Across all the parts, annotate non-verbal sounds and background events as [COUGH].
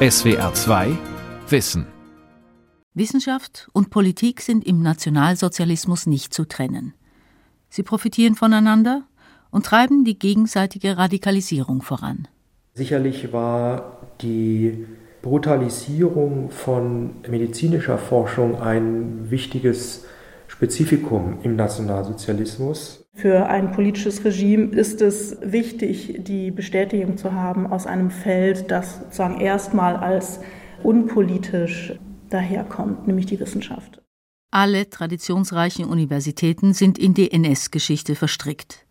SWR 2 Wissen Wissenschaft und Politik sind im Nationalsozialismus nicht zu trennen. Sie profitieren voneinander und treiben die gegenseitige Radikalisierung voran. Sicherlich war die Brutalisierung von medizinischer Forschung ein wichtiges Spezifikum im Nationalsozialismus. Für ein politisches Regime ist es wichtig, die Bestätigung zu haben aus einem Feld, das sozusagen erstmal als unpolitisch daherkommt, nämlich die Wissenschaft. Alle traditionsreichen Universitäten sind in die NS-Geschichte verstrickt.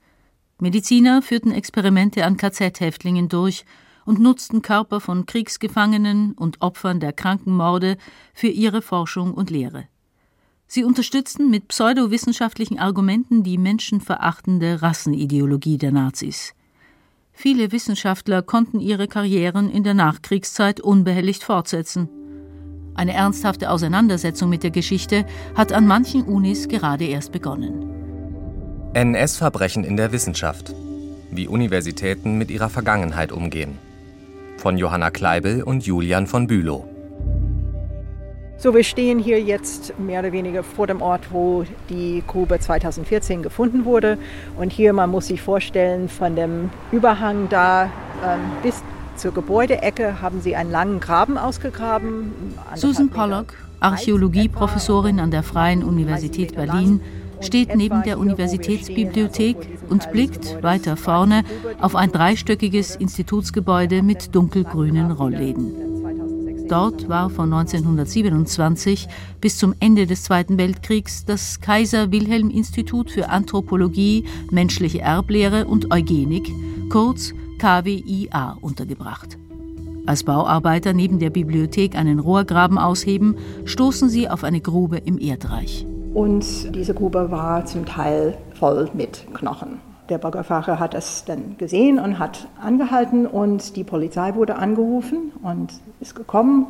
Mediziner führten Experimente an KZ-Häftlingen durch und nutzten Körper von Kriegsgefangenen und Opfern der Krankenmorde für ihre Forschung und Lehre. Sie unterstützten mit pseudowissenschaftlichen Argumenten die menschenverachtende Rassenideologie der Nazis. Viele Wissenschaftler konnten ihre Karrieren in der Nachkriegszeit unbehelligt fortsetzen. Eine ernsthafte Auseinandersetzung mit der Geschichte hat an manchen Unis gerade erst begonnen. NS-Verbrechen in der Wissenschaft. Wie Universitäten mit ihrer Vergangenheit umgehen. Von Johanna Kleibel und Julian von Bülow. So, wir stehen hier jetzt mehr oder weniger vor dem Ort, wo die Grube 2014 gefunden wurde. Und hier, man muss sich vorstellen, von dem Überhang da ähm, bis zur Gebäudeecke haben sie einen langen Graben ausgegraben. Susan Pollock, Archäologieprofessorin an der Freien Universität Berlin, steht neben der Universitätsbibliothek und blickt weiter vorne auf ein dreistöckiges Institutsgebäude mit dunkelgrünen Rollläden. Dort war von 1927 bis zum Ende des Zweiten Weltkriegs das Kaiser Wilhelm Institut für Anthropologie, menschliche Erblehre und Eugenik, kurz KWIA, untergebracht. Als Bauarbeiter neben der Bibliothek einen Rohrgraben ausheben, stoßen sie auf eine Grube im Erdreich. Und diese Grube war zum Teil voll mit Knochen. Der Baggerfahrer hat es dann gesehen und hat angehalten und die Polizei wurde angerufen und ist gekommen.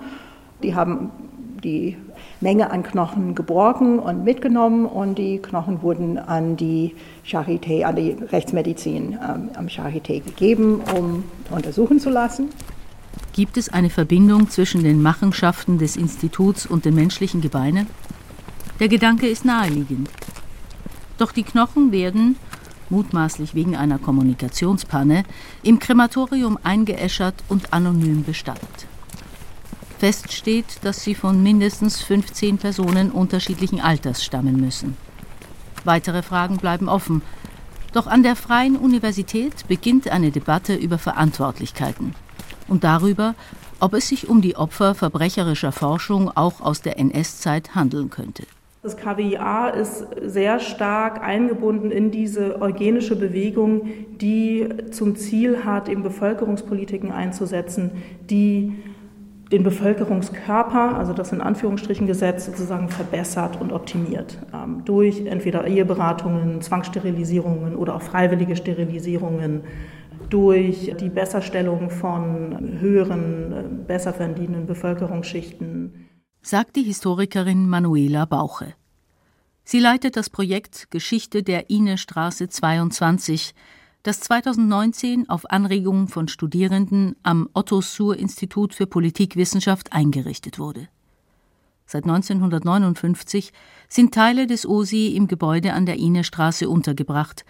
Die haben die Menge an Knochen geborgen und mitgenommen und die Knochen wurden an die Charité, an die Rechtsmedizin ähm, am Charité gegeben, um untersuchen zu lassen. Gibt es eine Verbindung zwischen den Machenschaften des Instituts und den menschlichen Gebeinen? Der Gedanke ist naheliegend. Doch die Knochen werden, mutmaßlich wegen einer Kommunikationspanne, im Krematorium eingeäschert und anonym bestattet. Fest steht, dass sie von mindestens 15 Personen unterschiedlichen Alters stammen müssen. Weitere Fragen bleiben offen. Doch an der Freien Universität beginnt eine Debatte über Verantwortlichkeiten und darüber, ob es sich um die Opfer verbrecherischer Forschung auch aus der NS-Zeit handeln könnte. Das KWIA ist sehr stark eingebunden in diese eugenische Bewegung, die zum Ziel hat, eben Bevölkerungspolitiken einzusetzen, die den Bevölkerungskörper, also das in Anführungsstrichen Gesetz, sozusagen verbessert und optimiert. Ähm, durch entweder Eheberatungen, Zwangssterilisierungen oder auch freiwillige Sterilisierungen, durch die Besserstellung von höheren, äh, besser verdienenden Bevölkerungsschichten sagt die Historikerin Manuela Bauche. Sie leitet das Projekt Geschichte der Ine-Straße 22, das 2019 auf Anregung von Studierenden am Otto-Suhr-Institut für Politikwissenschaft eingerichtet wurde. Seit 1959 sind Teile des OSI im Gebäude an der Ine-Straße untergebracht.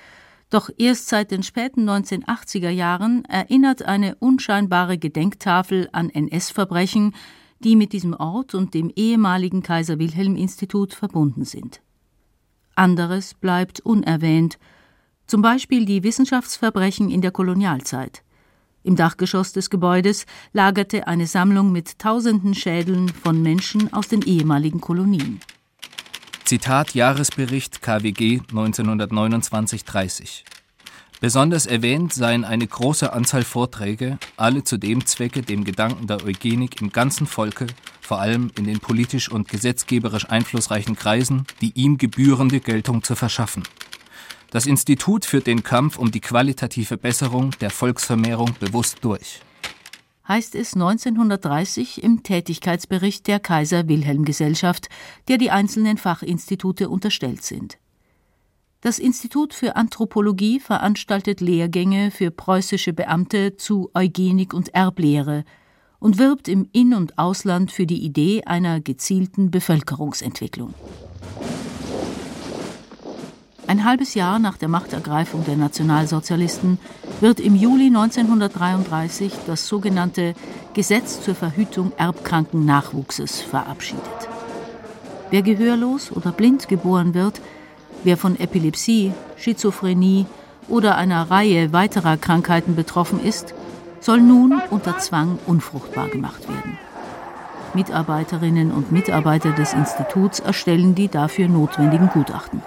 Doch erst seit den späten 1980er Jahren erinnert eine unscheinbare Gedenktafel an NS-Verbrechen die mit diesem Ort und dem ehemaligen Kaiser Wilhelm Institut verbunden sind. Anderes bleibt unerwähnt, zum Beispiel die Wissenschaftsverbrechen in der Kolonialzeit. Im Dachgeschoss des Gebäudes lagerte eine Sammlung mit tausenden Schädeln von Menschen aus den ehemaligen Kolonien. Zitat Jahresbericht KWG 1929-30 Besonders erwähnt seien eine große Anzahl Vorträge, alle zu dem Zwecke, dem Gedanken der Eugenik im ganzen Volke, vor allem in den politisch und gesetzgeberisch einflussreichen Kreisen, die ihm gebührende Geltung zu verschaffen. Das Institut führt den Kampf um die qualitative Besserung der Volksvermehrung bewusst durch. Heißt es 1930 im Tätigkeitsbericht der Kaiser Wilhelm Gesellschaft, der die einzelnen Fachinstitute unterstellt sind. Das Institut für Anthropologie veranstaltet Lehrgänge für preußische Beamte zu Eugenik und Erblehre und wirbt im In- und Ausland für die Idee einer gezielten Bevölkerungsentwicklung. Ein halbes Jahr nach der Machtergreifung der Nationalsozialisten wird im Juli 1933 das sogenannte Gesetz zur Verhütung erbkranken Nachwuchses verabschiedet. Wer gehörlos oder blind geboren wird, wer von Epilepsie, Schizophrenie oder einer Reihe weiterer Krankheiten betroffen ist, soll nun unter Zwang unfruchtbar gemacht werden. Mitarbeiterinnen und Mitarbeiter des Instituts erstellen die dafür notwendigen Gutachten.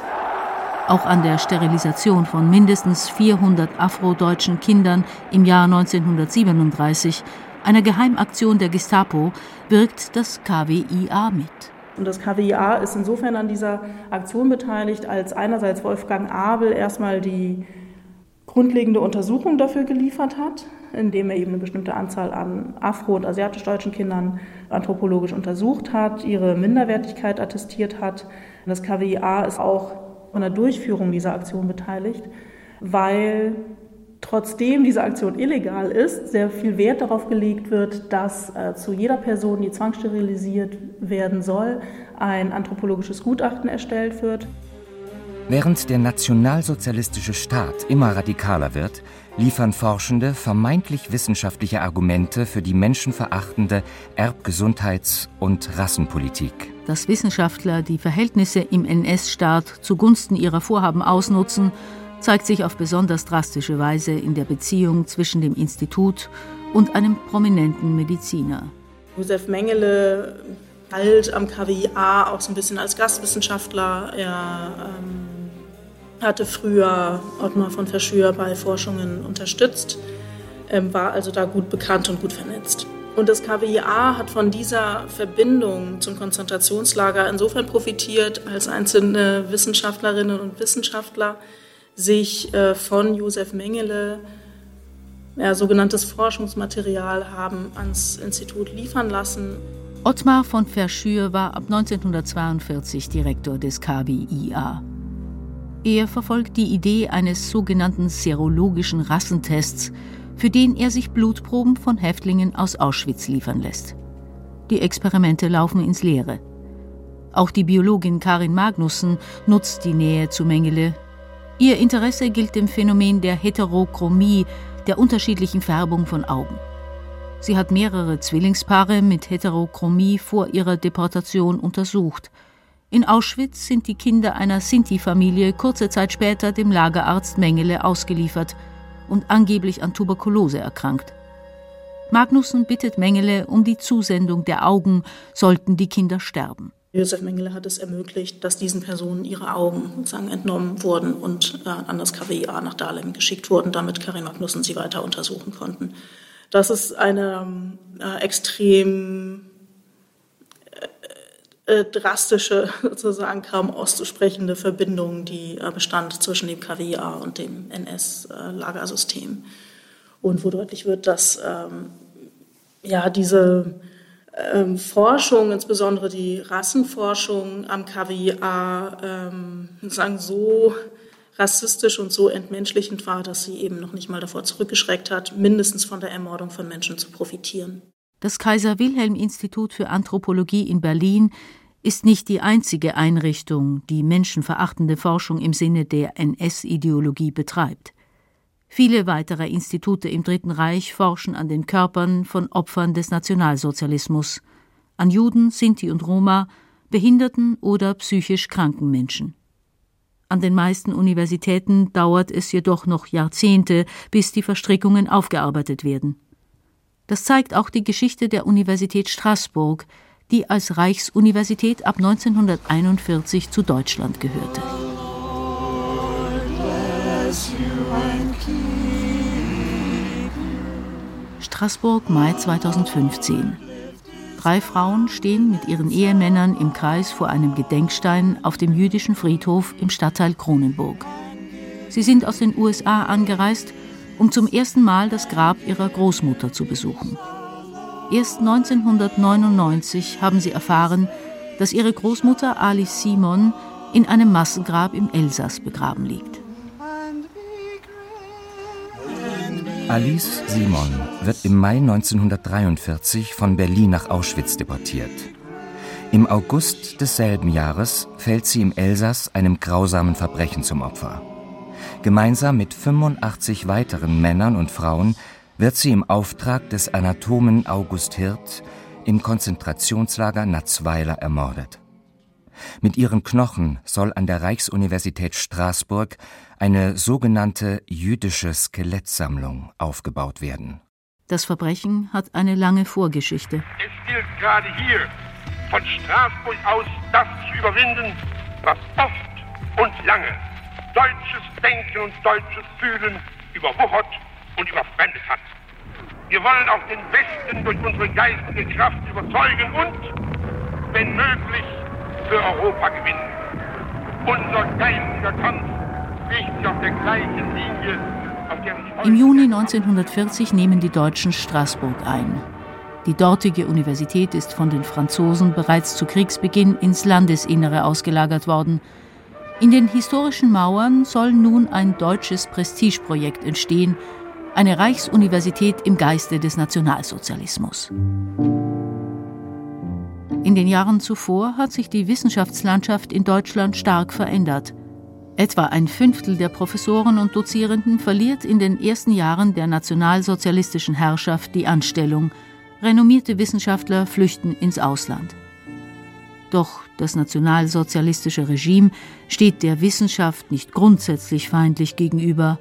Auch an der Sterilisation von mindestens 400 afrodeutschen Kindern im Jahr 1937, einer Geheimaktion der Gestapo, wirkt das KWIA mit. Und das KWIA ist insofern an dieser Aktion beteiligt, als einerseits Wolfgang Abel erstmal die grundlegende Untersuchung dafür geliefert hat, indem er eben eine bestimmte Anzahl an afro- und asiatisch-deutschen Kindern anthropologisch untersucht hat, ihre Minderwertigkeit attestiert hat. Das KWIA ist auch an der Durchführung dieser Aktion beteiligt, weil trotzdem diese Aktion illegal ist, sehr viel Wert darauf gelegt wird, dass äh, zu jeder Person, die zwangssterilisiert werden soll, ein anthropologisches Gutachten erstellt wird. Während der nationalsozialistische Staat immer radikaler wird, liefern Forschende vermeintlich wissenschaftliche Argumente für die menschenverachtende Erbgesundheits- und Rassenpolitik. Dass Wissenschaftler die Verhältnisse im NS-Staat zugunsten ihrer Vorhaben ausnutzen, zeigt sich auf besonders drastische Weise in der Beziehung zwischen dem Institut und einem prominenten Mediziner. Josef Mengele galt am KWIA auch so ein bisschen als Gastwissenschaftler. Er ähm, hatte früher Ottmar von Verschür bei Forschungen unterstützt, ähm, war also da gut bekannt und gut vernetzt. Und das KWIA hat von dieser Verbindung zum Konzentrationslager insofern profitiert, als einzelne Wissenschaftlerinnen und Wissenschaftler sich äh, von Josef Mengele ja, sogenanntes Forschungsmaterial haben ans Institut liefern lassen. Ottmar von Verschür war ab 1942 Direktor des KWIA. Er verfolgt die Idee eines sogenannten serologischen Rassentests, für den er sich Blutproben von Häftlingen aus Auschwitz liefern lässt. Die Experimente laufen ins Leere. Auch die Biologin Karin Magnussen nutzt die Nähe zu Mengele. Ihr Interesse gilt dem Phänomen der Heterochromie, der unterschiedlichen Färbung von Augen. Sie hat mehrere Zwillingspaare mit Heterochromie vor ihrer Deportation untersucht. In Auschwitz sind die Kinder einer Sinti-Familie kurze Zeit später dem Lagerarzt Mengele ausgeliefert – und angeblich an Tuberkulose erkrankt. Magnussen bittet Mengele um die Zusendung der Augen, sollten die Kinder sterben. Josef Mengele hat es ermöglicht, dass diesen Personen ihre Augen sozusagen entnommen wurden und äh, an das KWIA nach Dahlem geschickt wurden, damit Karin Magnussen sie weiter untersuchen konnten. Das ist eine äh, extrem äh, drastische, [LAUGHS] sozusagen kaum auszusprechende Verbindung, die äh, bestand zwischen dem KWA und dem NS-Lagersystem. Und wo deutlich wird, dass ähm, ja, diese ähm, Forschung, insbesondere die Rassenforschung am KWA, ähm, sagen, so rassistisch und so entmenschlichend war, dass sie eben noch nicht mal davor zurückgeschreckt hat, mindestens von der Ermordung von Menschen zu profitieren. Das Kaiser Wilhelm Institut für Anthropologie in Berlin ist nicht die einzige Einrichtung, die menschenverachtende Forschung im Sinne der NS-Ideologie betreibt. Viele weitere Institute im Dritten Reich forschen an den Körpern von Opfern des Nationalsozialismus, an Juden, Sinti und Roma, behinderten oder psychisch kranken Menschen. An den meisten Universitäten dauert es jedoch noch Jahrzehnte, bis die Verstrickungen aufgearbeitet werden. Das zeigt auch die Geschichte der Universität Straßburg, die als Reichsuniversität ab 1941 zu Deutschland gehörte. Straßburg, Mai 2015. Drei Frauen stehen mit ihren Ehemännern im Kreis vor einem Gedenkstein auf dem jüdischen Friedhof im Stadtteil Kronenburg. Sie sind aus den USA angereist, um zum ersten Mal das Grab ihrer Großmutter zu besuchen. Erst 1999 haben sie erfahren, dass ihre Großmutter Alice Simon in einem Massengrab im Elsass begraben liegt. Alice Simon wird im Mai 1943 von Berlin nach Auschwitz deportiert. Im August desselben Jahres fällt sie im Elsass einem grausamen Verbrechen zum Opfer. Gemeinsam mit 85 weiteren Männern und Frauen wird sie im Auftrag des Anatomen August Hirt im Konzentrationslager Natzweiler ermordet. Mit ihren Knochen soll an der Reichsuniversität Straßburg eine sogenannte jüdische Skelettsammlung aufgebaut werden. Das Verbrechen hat eine lange Vorgeschichte. Es gilt gerade hier, von Straßburg aus das zu überwinden, was oft und lange deutsches Denken und deutsches Fühlen überwuchert und überfremdet hat. Wir wollen auch den Westen durch unsere geistige Kraft überzeugen und, wenn möglich, für Europa gewinnen. Unser geistiger Kampf liegt auf der gleichen Linie, Im Juni 1940 nehmen die Deutschen Straßburg ein. Die dortige Universität ist von den Franzosen bereits zu Kriegsbeginn ins Landesinnere ausgelagert worden. In den historischen Mauern soll nun ein deutsches Prestigeprojekt entstehen, eine Reichsuniversität im Geiste des Nationalsozialismus. In den Jahren zuvor hat sich die Wissenschaftslandschaft in Deutschland stark verändert. Etwa ein Fünftel der Professoren und Dozierenden verliert in den ersten Jahren der nationalsozialistischen Herrschaft die Anstellung. Renommierte Wissenschaftler flüchten ins Ausland. Doch das nationalsozialistische Regime steht der Wissenschaft nicht grundsätzlich feindlich gegenüber.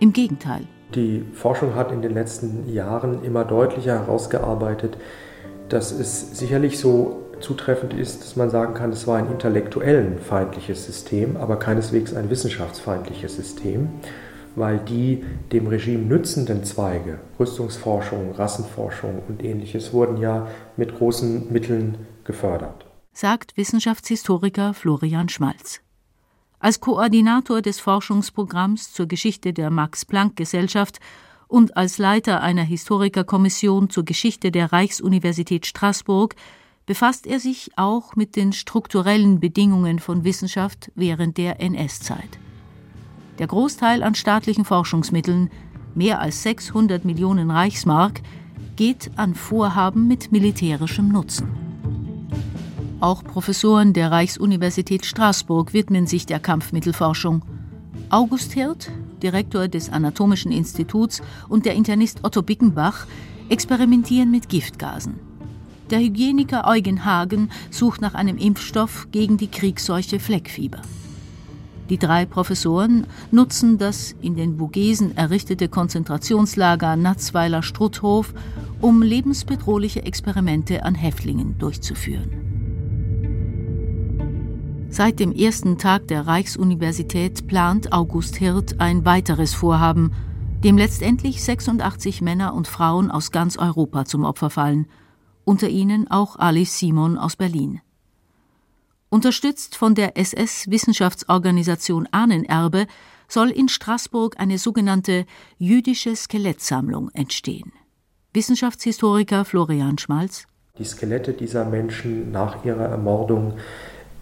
Im Gegenteil. Die Forschung hat in den letzten Jahren immer deutlicher herausgearbeitet, dass es sicherlich so zutreffend ist, dass man sagen kann, es war ein intellektuellen feindliches System, aber keineswegs ein wissenschaftsfeindliches System, weil die dem Regime nützenden Zweige, Rüstungsforschung, Rassenforschung und ähnliches, wurden ja mit großen Mitteln gefördert. Sagt Wissenschaftshistoriker Florian Schmalz. Als Koordinator des Forschungsprogramms zur Geschichte der Max-Planck-Gesellschaft und als Leiter einer Historikerkommission zur Geschichte der Reichsuniversität Straßburg befasst er sich auch mit den strukturellen Bedingungen von Wissenschaft während der NS-Zeit. Der Großteil an staatlichen Forschungsmitteln, mehr als 600 Millionen Reichsmark, geht an Vorhaben mit militärischem Nutzen. Auch Professoren der Reichsuniversität Straßburg widmen sich der Kampfmittelforschung. August Hirt, Direktor des Anatomischen Instituts, und der Internist Otto Bickenbach experimentieren mit Giftgasen. Der Hygieniker Eugen Hagen sucht nach einem Impfstoff gegen die Kriegsseuche Fleckfieber. Die drei Professoren nutzen das in den Vogesen errichtete Konzentrationslager Natzweiler Strutthof, um lebensbedrohliche Experimente an Häftlingen durchzuführen. Seit dem ersten Tag der Reichsuniversität plant August Hirt ein weiteres Vorhaben, dem letztendlich 86 Männer und Frauen aus ganz Europa zum Opfer fallen, unter ihnen auch Alice Simon aus Berlin. Unterstützt von der SS-Wissenschaftsorganisation Ahnenerbe soll in Straßburg eine sogenannte jüdische Skelettsammlung entstehen. Wissenschaftshistoriker Florian Schmalz. Die Skelette dieser Menschen nach ihrer Ermordung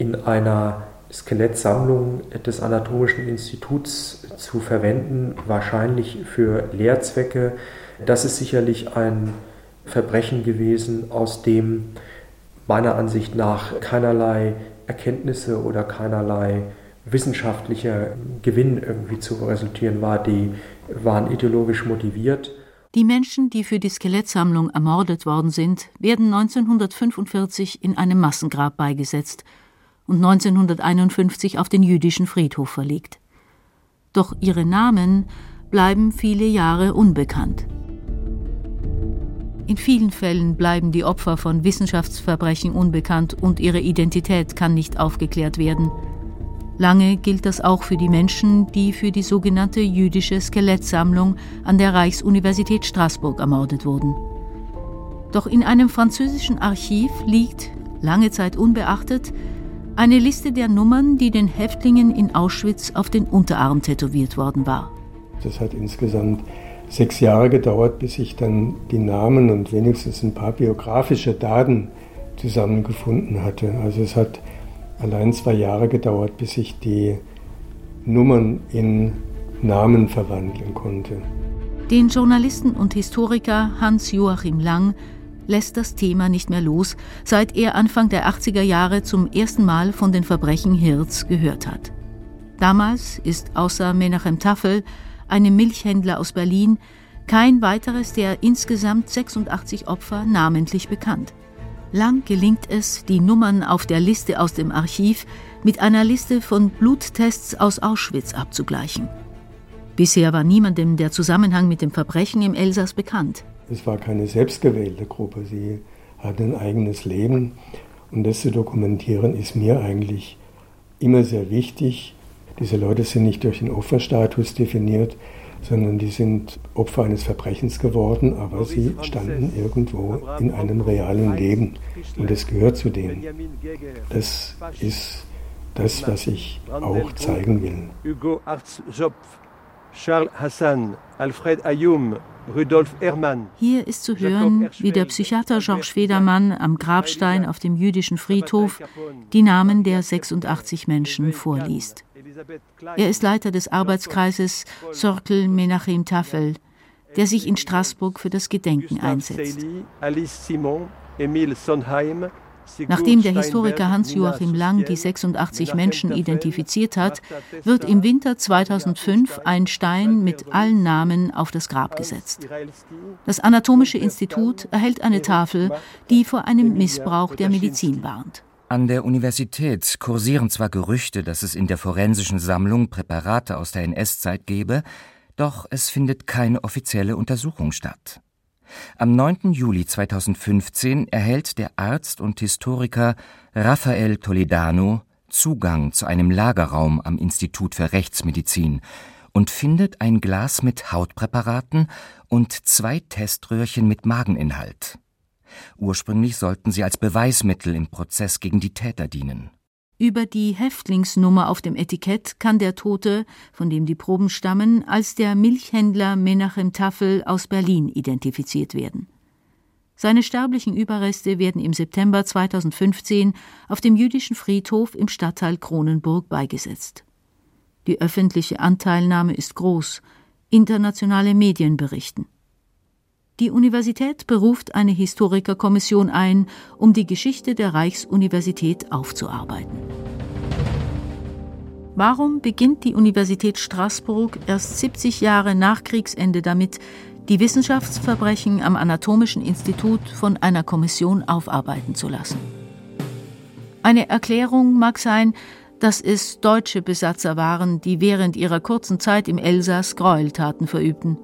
in einer Skelettsammlung des Anatomischen Instituts zu verwenden, wahrscheinlich für Lehrzwecke. Das ist sicherlich ein Verbrechen gewesen, aus dem meiner Ansicht nach keinerlei Erkenntnisse oder keinerlei wissenschaftlicher Gewinn irgendwie zu resultieren war. Die waren ideologisch motiviert. Die Menschen, die für die Skelettsammlung ermordet worden sind, werden 1945 in einem Massengrab beigesetzt und 1951 auf den jüdischen Friedhof verlegt. Doch ihre Namen bleiben viele Jahre unbekannt. In vielen Fällen bleiben die Opfer von Wissenschaftsverbrechen unbekannt und ihre Identität kann nicht aufgeklärt werden. Lange gilt das auch für die Menschen, die für die sogenannte jüdische Skelettsammlung an der Reichsuniversität Straßburg ermordet wurden. Doch in einem französischen Archiv liegt, lange Zeit unbeachtet, eine Liste der Nummern, die den Häftlingen in Auschwitz auf den Unterarm tätowiert worden war. Das hat insgesamt sechs Jahre gedauert, bis ich dann die Namen und wenigstens ein paar biografische Daten zusammengefunden hatte. Also es hat allein zwei Jahre gedauert, bis ich die Nummern in Namen verwandeln konnte. Den Journalisten und Historiker Hans-Joachim Lang lässt das Thema nicht mehr los, seit er Anfang der 80er Jahre zum ersten Mal von den Verbrechen Hirz gehört hat. Damals ist außer Menachem Tafel, einem Milchhändler aus Berlin, kein weiteres der insgesamt 86 Opfer namentlich bekannt. Lang gelingt es, die Nummern auf der Liste aus dem Archiv mit einer Liste von Bluttests aus Auschwitz abzugleichen. Bisher war niemandem der Zusammenhang mit dem Verbrechen im Elsass bekannt. Es war keine selbstgewählte Gruppe, sie hatte ein eigenes Leben und das zu dokumentieren ist mir eigentlich immer sehr wichtig. Diese Leute sind nicht durch den Opferstatus definiert, sondern die sind Opfer eines Verbrechens geworden, aber sie standen irgendwo in einem realen Leben und es gehört zu denen. Das ist das, was ich auch zeigen will. Hugo Charles Hassan, Alfred Ayoum. Hier ist zu hören, wie der Psychiater Georges Federmann am Grabstein auf dem jüdischen Friedhof die Namen der 86 Menschen vorliest. Er ist Leiter des Arbeitskreises Circle Menachem Tafel, der sich in Straßburg für das Gedenken einsetzt. Alice Simon, Emile Sondheim, Nachdem der Historiker Hans-Joachim Lang die 86 Menschen identifiziert hat, wird im Winter 2005 ein Stein mit allen Namen auf das Grab gesetzt. Das Anatomische Institut erhält eine Tafel, die vor einem Missbrauch der Medizin warnt. An der Universität kursieren zwar Gerüchte, dass es in der forensischen Sammlung Präparate aus der NS-Zeit gebe, doch es findet keine offizielle Untersuchung statt. Am 9. Juli 2015 erhält der Arzt und Historiker Rafael Toledano Zugang zu einem Lagerraum am Institut für Rechtsmedizin und findet ein Glas mit Hautpräparaten und zwei Teströhrchen mit Mageninhalt. Ursprünglich sollten sie als Beweismittel im Prozess gegen die Täter dienen. Über die Häftlingsnummer auf dem Etikett kann der Tote, von dem die Proben stammen, als der Milchhändler Menachem Tafel aus Berlin identifiziert werden. Seine sterblichen Überreste werden im September 2015 auf dem jüdischen Friedhof im Stadtteil Kronenburg beigesetzt. Die öffentliche Anteilnahme ist groß, internationale Medien berichten. Die Universität beruft eine Historikerkommission ein, um die Geschichte der Reichsuniversität aufzuarbeiten. Warum beginnt die Universität Straßburg erst 70 Jahre nach Kriegsende damit, die Wissenschaftsverbrechen am Anatomischen Institut von einer Kommission aufarbeiten zu lassen? Eine Erklärung mag sein, dass es deutsche Besatzer waren, die während ihrer kurzen Zeit im Elsass Gräueltaten verübten.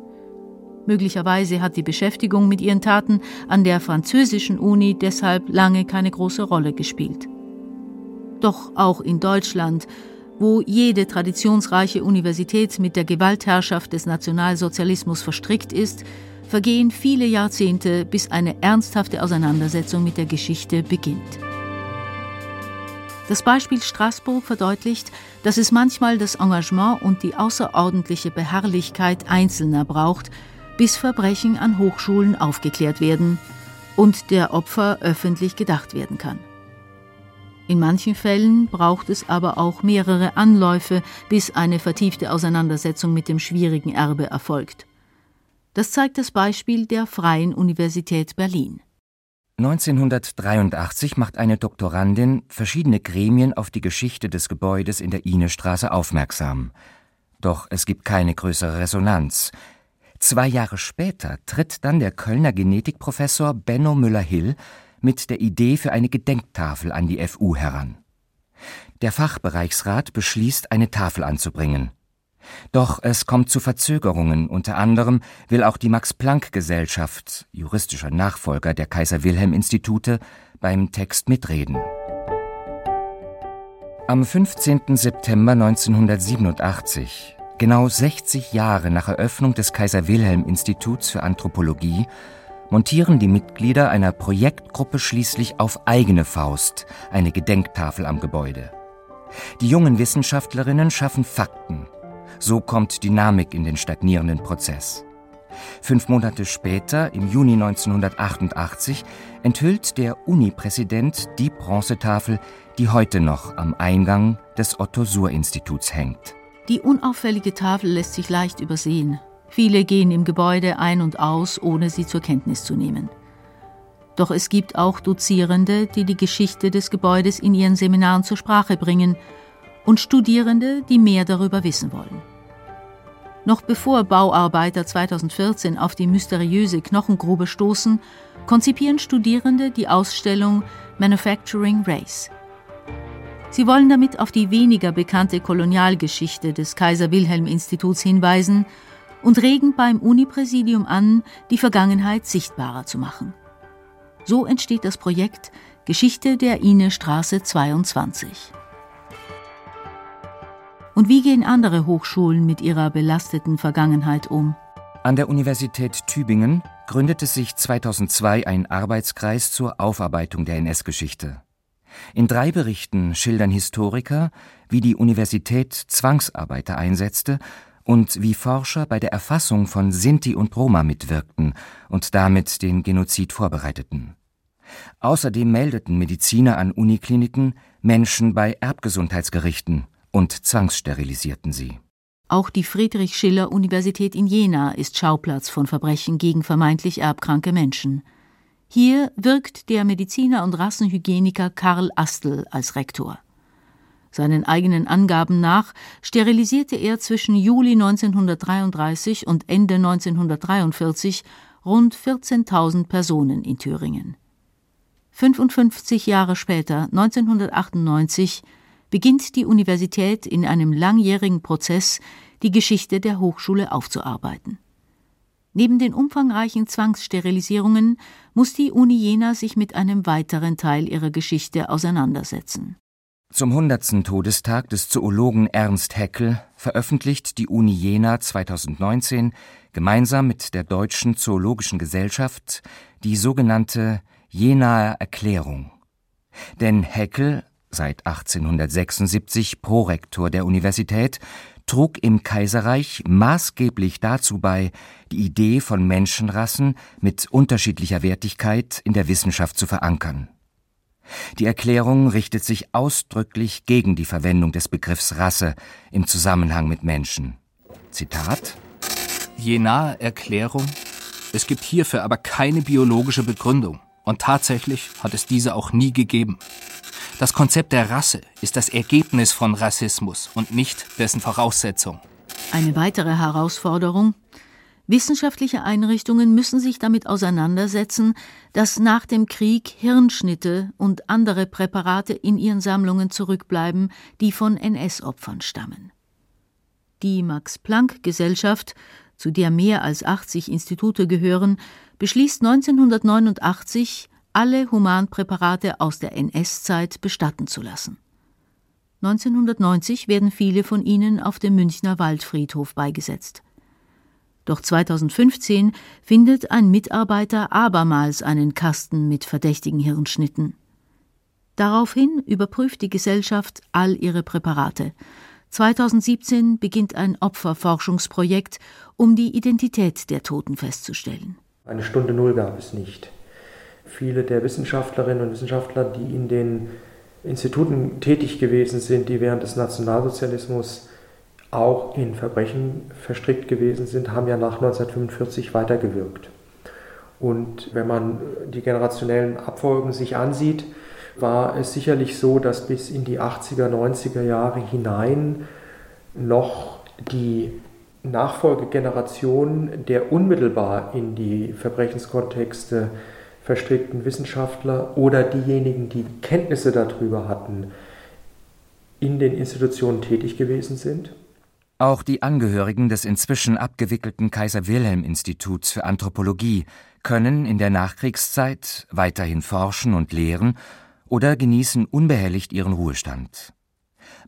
Möglicherweise hat die Beschäftigung mit ihren Taten an der französischen Uni deshalb lange keine große Rolle gespielt. Doch auch in Deutschland, wo jede traditionsreiche Universität mit der Gewaltherrschaft des Nationalsozialismus verstrickt ist, vergehen viele Jahrzehnte, bis eine ernsthafte Auseinandersetzung mit der Geschichte beginnt. Das Beispiel Straßburg verdeutlicht, dass es manchmal das Engagement und die außerordentliche Beharrlichkeit Einzelner braucht, bis Verbrechen an Hochschulen aufgeklärt werden und der Opfer öffentlich gedacht werden kann. In manchen Fällen braucht es aber auch mehrere Anläufe, bis eine vertiefte Auseinandersetzung mit dem schwierigen Erbe erfolgt. Das zeigt das Beispiel der Freien Universität Berlin. 1983 macht eine Doktorandin verschiedene Gremien auf die Geschichte des Gebäudes in der Inestraße aufmerksam. Doch es gibt keine größere Resonanz. Zwei Jahre später tritt dann der Kölner Genetikprofessor Benno Müller-Hill mit der Idee für eine Gedenktafel an die FU heran. Der Fachbereichsrat beschließt, eine Tafel anzubringen. Doch es kommt zu Verzögerungen, unter anderem will auch die Max-Planck-Gesellschaft, juristischer Nachfolger der Kaiser-Wilhelm-Institute, beim Text mitreden. Am 15. September 1987 Genau 60 Jahre nach Eröffnung des Kaiser Wilhelm Instituts für Anthropologie montieren die Mitglieder einer Projektgruppe schließlich auf eigene Faust eine Gedenktafel am Gebäude. Die jungen Wissenschaftlerinnen schaffen Fakten. So kommt Dynamik in den stagnierenden Prozess. Fünf Monate später, im Juni 1988, enthüllt der Uni-Präsident die Bronzetafel, die heute noch am Eingang des Otto-Suhr-Instituts hängt. Die unauffällige Tafel lässt sich leicht übersehen. Viele gehen im Gebäude ein und aus, ohne sie zur Kenntnis zu nehmen. Doch es gibt auch Dozierende, die die Geschichte des Gebäudes in ihren Seminaren zur Sprache bringen und Studierende, die mehr darüber wissen wollen. Noch bevor Bauarbeiter 2014 auf die mysteriöse Knochengrube stoßen, konzipieren Studierende die Ausstellung Manufacturing Race. Sie wollen damit auf die weniger bekannte Kolonialgeschichte des Kaiser Wilhelm Instituts hinweisen und regen beim Unipräsidium an, die Vergangenheit sichtbarer zu machen. So entsteht das Projekt Geschichte der Ine Straße 22. Und wie gehen andere Hochschulen mit ihrer belasteten Vergangenheit um? An der Universität Tübingen gründete sich 2002 ein Arbeitskreis zur Aufarbeitung der NS-Geschichte. In drei Berichten schildern Historiker, wie die Universität Zwangsarbeiter einsetzte und wie Forscher bei der Erfassung von Sinti und Roma mitwirkten und damit den Genozid vorbereiteten. Außerdem meldeten Mediziner an Unikliniken Menschen bei Erbgesundheitsgerichten und zwangssterilisierten sie. Auch die Friedrich-Schiller-Universität in Jena ist Schauplatz von Verbrechen gegen vermeintlich erbkranke Menschen. Hier wirkt der Mediziner und Rassenhygieniker Karl Astel als Rektor. Seinen eigenen Angaben nach sterilisierte er zwischen Juli 1933 und Ende 1943 rund 14.000 Personen in Thüringen. 55 Jahre später, 1998, beginnt die Universität in einem langjährigen Prozess, die Geschichte der Hochschule aufzuarbeiten. Neben den umfangreichen Zwangssterilisierungen muss die Uni Jena sich mit einem weiteren Teil ihrer Geschichte auseinandersetzen. Zum 100. Todestag des Zoologen Ernst Haeckel veröffentlicht die Uni Jena 2019 gemeinsam mit der Deutschen Zoologischen Gesellschaft die sogenannte Jenaer Erklärung. Denn Haeckel seit 1876 Prorektor der Universität, trug im Kaiserreich maßgeblich dazu bei, die Idee von Menschenrassen mit unterschiedlicher Wertigkeit in der Wissenschaft zu verankern. Die Erklärung richtet sich ausdrücklich gegen die Verwendung des Begriffs Rasse im Zusammenhang mit Menschen. Zitat Je nahe Erklärung, es gibt hierfür aber keine biologische Begründung, und tatsächlich hat es diese auch nie gegeben. Das Konzept der Rasse ist das Ergebnis von Rassismus und nicht dessen Voraussetzung. Eine weitere Herausforderung Wissenschaftliche Einrichtungen müssen sich damit auseinandersetzen, dass nach dem Krieg Hirnschnitte und andere Präparate in ihren Sammlungen zurückbleiben, die von NS-Opfern stammen. Die Max-Planck-Gesellschaft, zu der mehr als 80 Institute gehören, beschließt 1989, alle Humanpräparate aus der NS-Zeit bestatten zu lassen. 1990 werden viele von ihnen auf dem Münchner Waldfriedhof beigesetzt. Doch 2015 findet ein Mitarbeiter abermals einen Kasten mit verdächtigen Hirnschnitten. Daraufhin überprüft die Gesellschaft all ihre Präparate. 2017 beginnt ein Opferforschungsprojekt, um die Identität der Toten festzustellen. Eine Stunde Null gab es nicht viele der Wissenschaftlerinnen und Wissenschaftler, die in den Instituten tätig gewesen sind, die während des Nationalsozialismus auch in Verbrechen verstrickt gewesen sind, haben ja nach 1945 weitergewirkt. Und wenn man die generationellen Abfolgen sich ansieht, war es sicherlich so, dass bis in die 80er, 90er Jahre hinein noch die Nachfolgegeneration der unmittelbar in die Verbrechenskontexte verstrickten Wissenschaftler oder diejenigen, die Kenntnisse darüber hatten, in den Institutionen tätig gewesen sind? Auch die Angehörigen des inzwischen abgewickelten Kaiser Wilhelm Instituts für Anthropologie können in der Nachkriegszeit weiterhin forschen und lehren oder genießen unbehelligt ihren Ruhestand.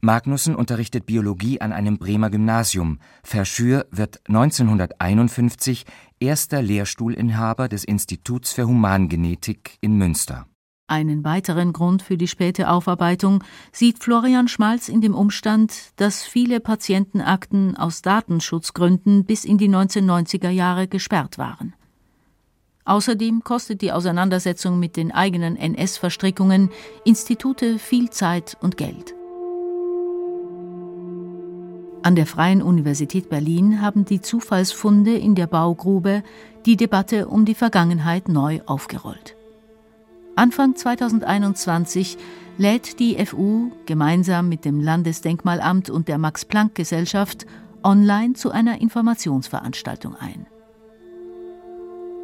Magnussen unterrichtet Biologie an einem Bremer Gymnasium. Verschür wird 1951 erster Lehrstuhlinhaber des Instituts für Humangenetik in Münster. Einen weiteren Grund für die späte Aufarbeitung sieht Florian Schmalz in dem Umstand, dass viele Patientenakten aus Datenschutzgründen bis in die 1990er Jahre gesperrt waren. Außerdem kostet die Auseinandersetzung mit den eigenen An der Freien Universität Berlin haben die Zufallsfunde in der Baugrube die Debatte um die Vergangenheit neu aufgerollt. Anfang 2021 lädt die FU gemeinsam mit dem Landesdenkmalamt und der Max-Planck-Gesellschaft online zu einer Informationsveranstaltung ein.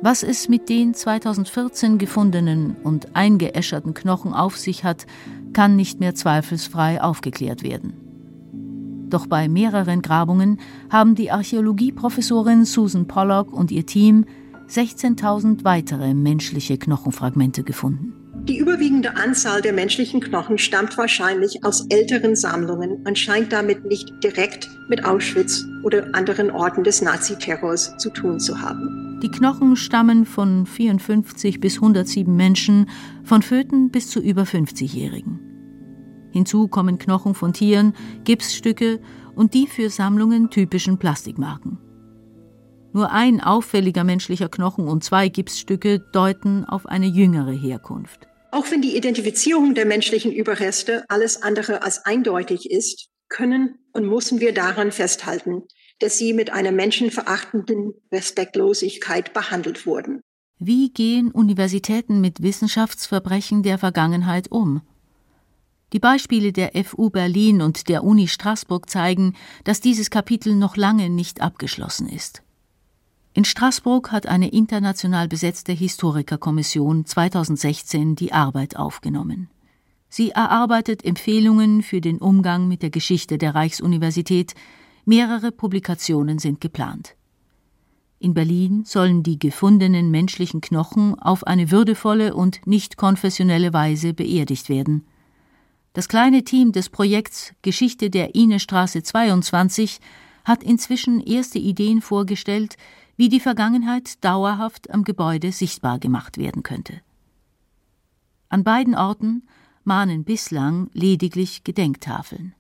Was es mit den 2014 gefundenen und eingeäscherten Knochen auf sich hat, kann nicht mehr zweifelsfrei aufgeklärt werden. Doch bei mehreren Grabungen haben die Archäologieprofessorin Susan Pollock und ihr Team 16.000 weitere menschliche Knochenfragmente gefunden. Die überwiegende Anzahl der menschlichen Knochen stammt wahrscheinlich aus älteren Sammlungen und scheint damit nicht direkt mit Auschwitz oder anderen Orten des Naziterrors zu tun zu haben. Die Knochen stammen von 54 bis 107 Menschen, von Föten bis zu über 50-Jährigen. Hinzu kommen Knochen von Tieren, Gipsstücke und die für Sammlungen typischen Plastikmarken. Nur ein auffälliger menschlicher Knochen und zwei Gipsstücke deuten auf eine jüngere Herkunft. Auch wenn die Identifizierung der menschlichen Überreste alles andere als eindeutig ist, können und müssen wir daran festhalten, dass sie mit einer menschenverachtenden Respektlosigkeit behandelt wurden. Wie gehen Universitäten mit Wissenschaftsverbrechen der Vergangenheit um? Die Beispiele der FU Berlin und der Uni Straßburg zeigen, dass dieses Kapitel noch lange nicht abgeschlossen ist. In Straßburg hat eine international besetzte Historikerkommission 2016 die Arbeit aufgenommen. Sie erarbeitet Empfehlungen für den Umgang mit der Geschichte der Reichsuniversität. Mehrere Publikationen sind geplant. In Berlin sollen die gefundenen menschlichen Knochen auf eine würdevolle und nicht konfessionelle Weise beerdigt werden. Das kleine Team des Projekts Geschichte der Inestraße 22 hat inzwischen erste Ideen vorgestellt, wie die Vergangenheit dauerhaft am Gebäude sichtbar gemacht werden könnte. An beiden Orten mahnen bislang lediglich Gedenktafeln.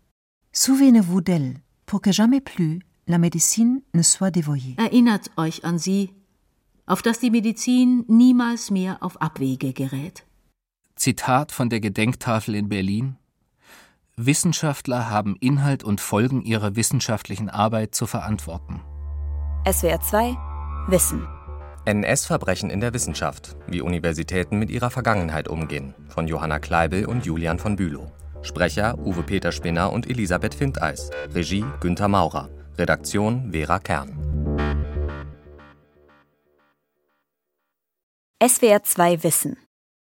Souvenez-vous d'elle, pour que jamais plus la médecine ne soit dévoyée. Erinnert euch an sie, auf dass die Medizin niemals mehr auf Abwege gerät. Zitat von der Gedenktafel in Berlin Wissenschaftler haben Inhalt und Folgen ihrer wissenschaftlichen Arbeit zu verantworten. SWR 2 Wissen. NS-Verbrechen in der Wissenschaft, wie Universitäten mit ihrer Vergangenheit umgehen, von Johanna Kleibel und Julian von Bülow. Sprecher Uwe Peter Spinner und Elisabeth Findeis. Regie Günther Maurer. Redaktion Vera Kern. SWR 2 Wissen.